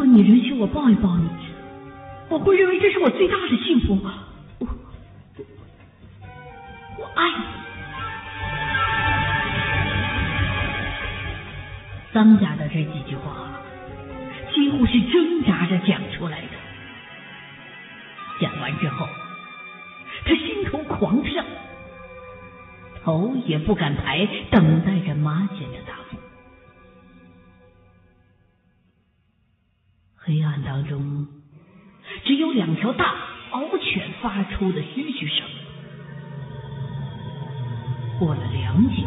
果你允许我抱一抱你，我会认为这是我最大的幸福。我我爱你。桑家的这几句话几乎是挣扎着讲出来的。讲完之后，他心头狂跳，头也不敢抬，等待着马姐的黑暗当中，只有两条大獒犬发出的嘘嘘声。过了良久，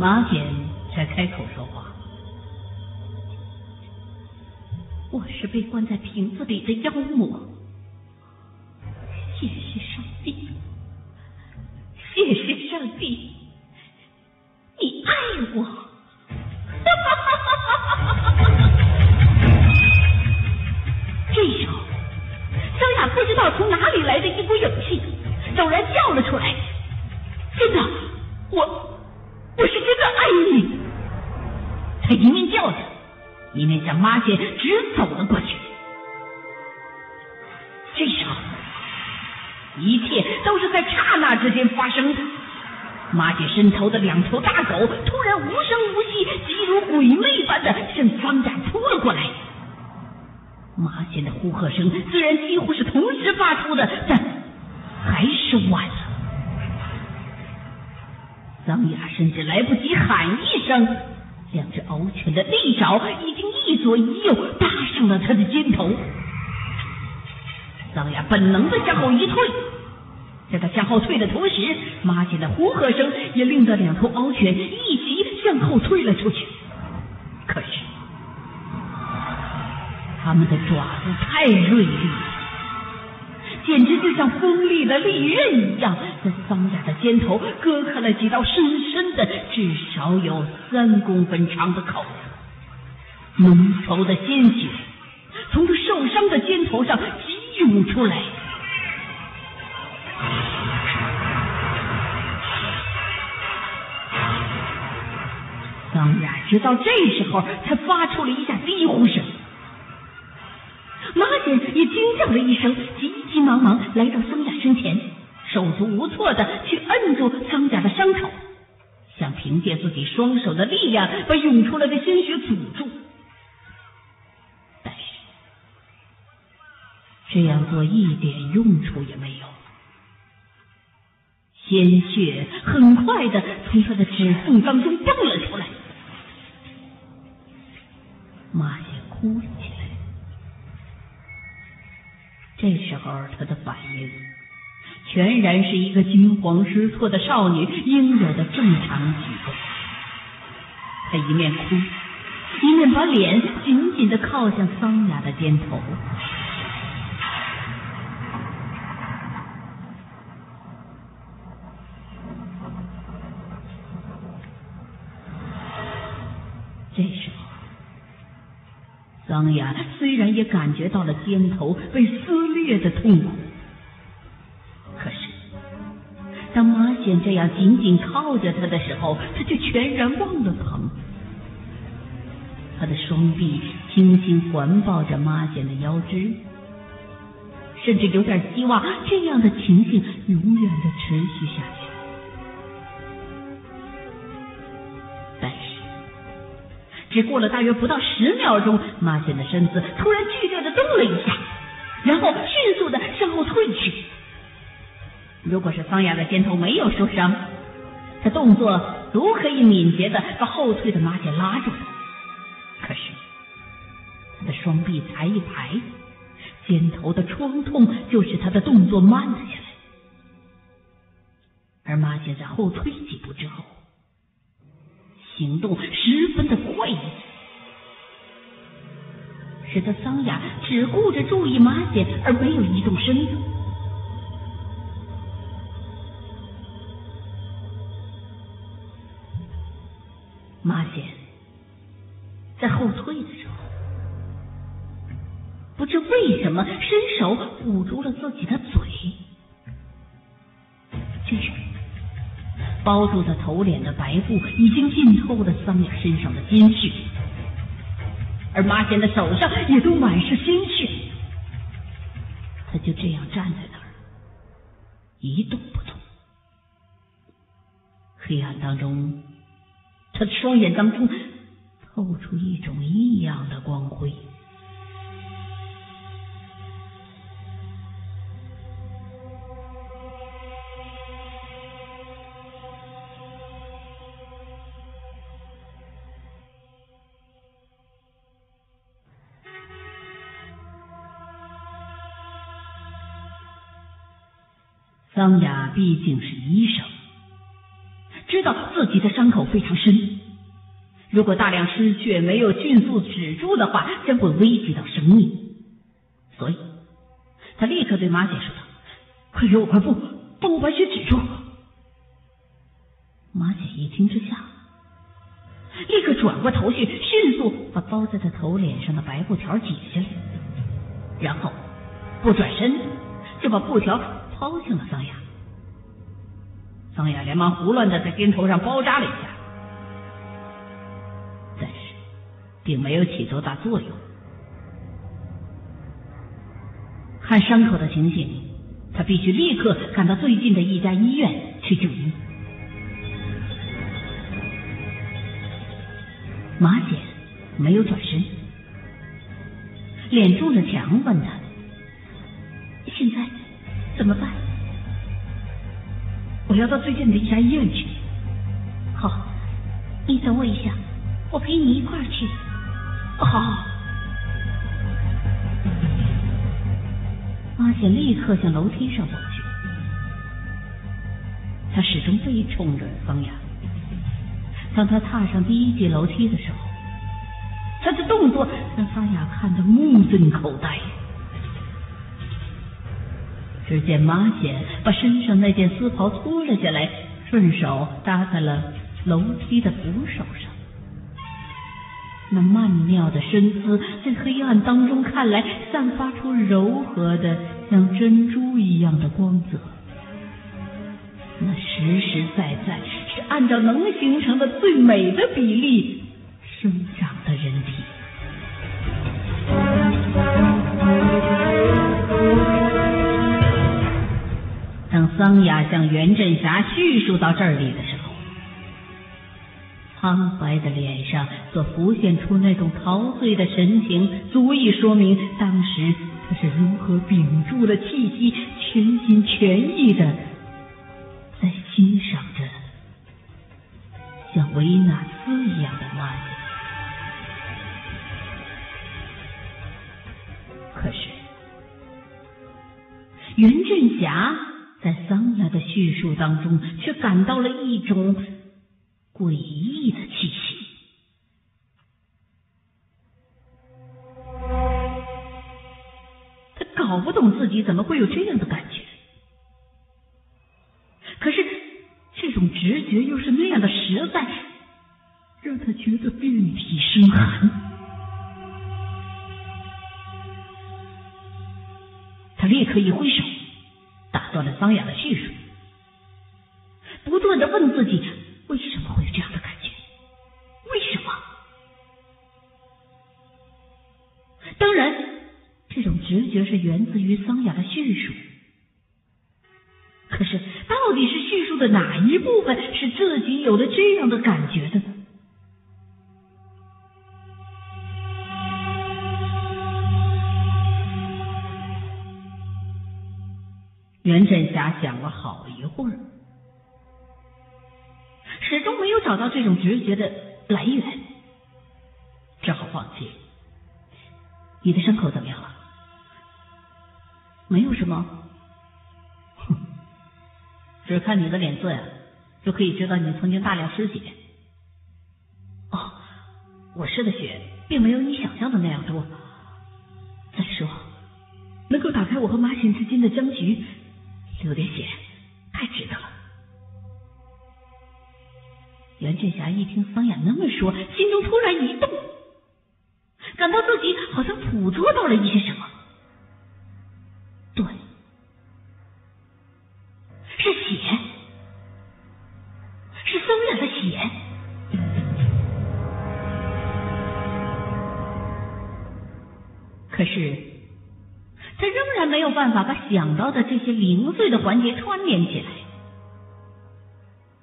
马简才开口说话：“我是被关在瓶子里的妖魔，谢谢上帝，谢谢上帝，你爱我。”不知道从哪里来的一股勇气，陡然叫了出来：“真的，我我是真的爱你！”他一面叫着，一面向马姐直走了过去。这时候，一切都是在刹那之间发生的。马姐身头的两头大狗突然无声无息、急如鬼魅般的向方家扑了过来。马贤的呼喝声虽然几乎是同时发出的，但还是晚了。桑雅甚至来不及喊一声，两只獒犬的利爪已经一左一右搭上了他的肩头。桑雅本能的向后一退。在他向后退的同时，马贤的呼喝声也令得两头獒犬一起向后退了出去。他们的爪子太锐利了，简直就像锋利的利刃一样，在桑雅的肩头割开了几道深深的、至少有三公分长的口子。浓稠的鲜血从他受伤的肩头上急涌出来。桑雅直到这时候才发出了一下低呼声，也惊叫了一声，急急忙忙来到桑雅身前，手足无措的去摁住桑雅的伤口，想凭借自己双手的力量把涌出来的鲜血阻住。但是这样做一点用处也没有。鲜血很快的从他的指缝当中蹦了出来，马姐哭了起来。这时候，他的反应全然是一个惊慌失措的少女应有的正常举动。她一面哭，一面把脸紧紧的靠向桑雅的肩头。桑雅虽然也感觉到了肩头被撕裂的痛苦，可是当马显这样紧紧靠着他的时候，他却全然忘了疼。他的双臂轻轻环抱着马显的腰肢，甚至有点希望这样的情形永远的持续下去。只过了大约不到十秒钟，马显的身子突然剧烈的动了一下，然后迅速的向后退去。如果是桑雅的肩头没有受伤，他动作足可以敏捷的把后退的马显拉住。可是他的双臂才一抬，肩头的创痛就使他的动作慢了下来。而马显在后退几步之后。行动十分的快，使得桑雅只顾着注意马姐，而没有移动身子。马姐在后退的时候，不知为什么伸手捂住了自己的嘴，包住他头脸的白布已经浸透了桑雅身上的鲜血，而马贤的手上也都满是鲜血。他就这样站在那儿，一动不动。黑暗当中，他的双眼当中透出一种异样的光辉。桑雅毕竟是医生，知道自己的伤口非常深，如果大量失血没有迅速止住的话，将会危及到生命。所以，他立刻对马姐说道：“快给我块布，帮我把血止住。”马姐一听之下，立刻转过头去，迅速把包在他头脸上的白布条解下来，然后不转身就把布条。抛向了桑雅，桑雅连忙胡乱的在肩头上包扎了一下，但是并没有起多大作用。看伤口的情形，他必须立刻赶到最近的一家医院去就医。马姐没有转身，脸冲着墙问他：“现在？”怎么办？我要到最近的一家医院去。好，你等我一下，我陪你一块儿去。好。阿显立刻向楼梯上走去，他始终背冲着方雅。当他踏上第一级楼梯的时候，他的动作让方雅看得目瞪口呆。只见马显把身上那件丝袍脱了下来，顺手搭在了楼梯的扶手上。那曼妙的身姿在黑暗当中看来，散发出柔和的像珍珠一样的光泽。那实实在在是按照能形成的最美的比例生长桑雅向袁振霞叙述到这里的时候，苍白的脸上所浮现出那种陶醉的神情，足以说明当时他是如何屏住了气息，全心全意的在欣赏着像维纳斯一样的玛丽。可是袁振霞。在桑雅的叙述当中，却感到了一种诡异的气息。他搞不懂自己怎么会有这样的感觉，可是这种直觉又是那样的实在，让他觉得遍体生寒。他立刻一挥手。不断的问自己为什么会有这样的感觉？为什么？当然，这种直觉是源自于桑雅的叙述。可是，到底是叙述的哪一部分使自己有了这样的感觉的呢？袁振霞想了好一会儿，始终没有找到这种直觉的来源，只好放弃。你的伤口怎么样了？没有什么，哼，只看你的脸色呀，就可以知道你曾经大量失血。哦，我失的血并没有你想象的那样多。再说，能够打开我和马显之间的僵局。流点血，太值得了。袁俊霞一听桑雅那么说，心中突然一动，感到自己好像捕捉到了一些什么。对，是血，是桑雅的血。可是，他仍然没有办法把想到的这些零碎的环节串联起来，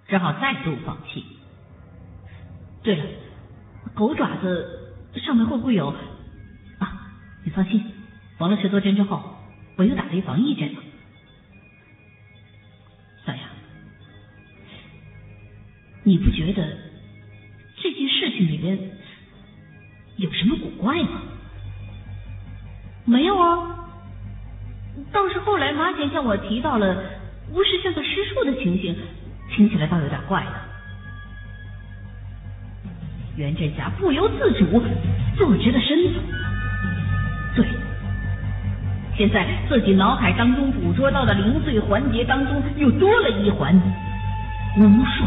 只好再度放弃。对了，狗爪子上面会不会有？啊，你放心，缝了十多针之后，我又打了一防疫针了。小雅，你不觉得这件事情里边有什么古怪吗？没有啊，倒是后来马姐向我提到了巫师像个失处的情形，听起来倒有点怪了。袁振霞不由自主坐直了身子。对，现在自己脑海当中捕捉到的零碎环节当中又多了一环无数。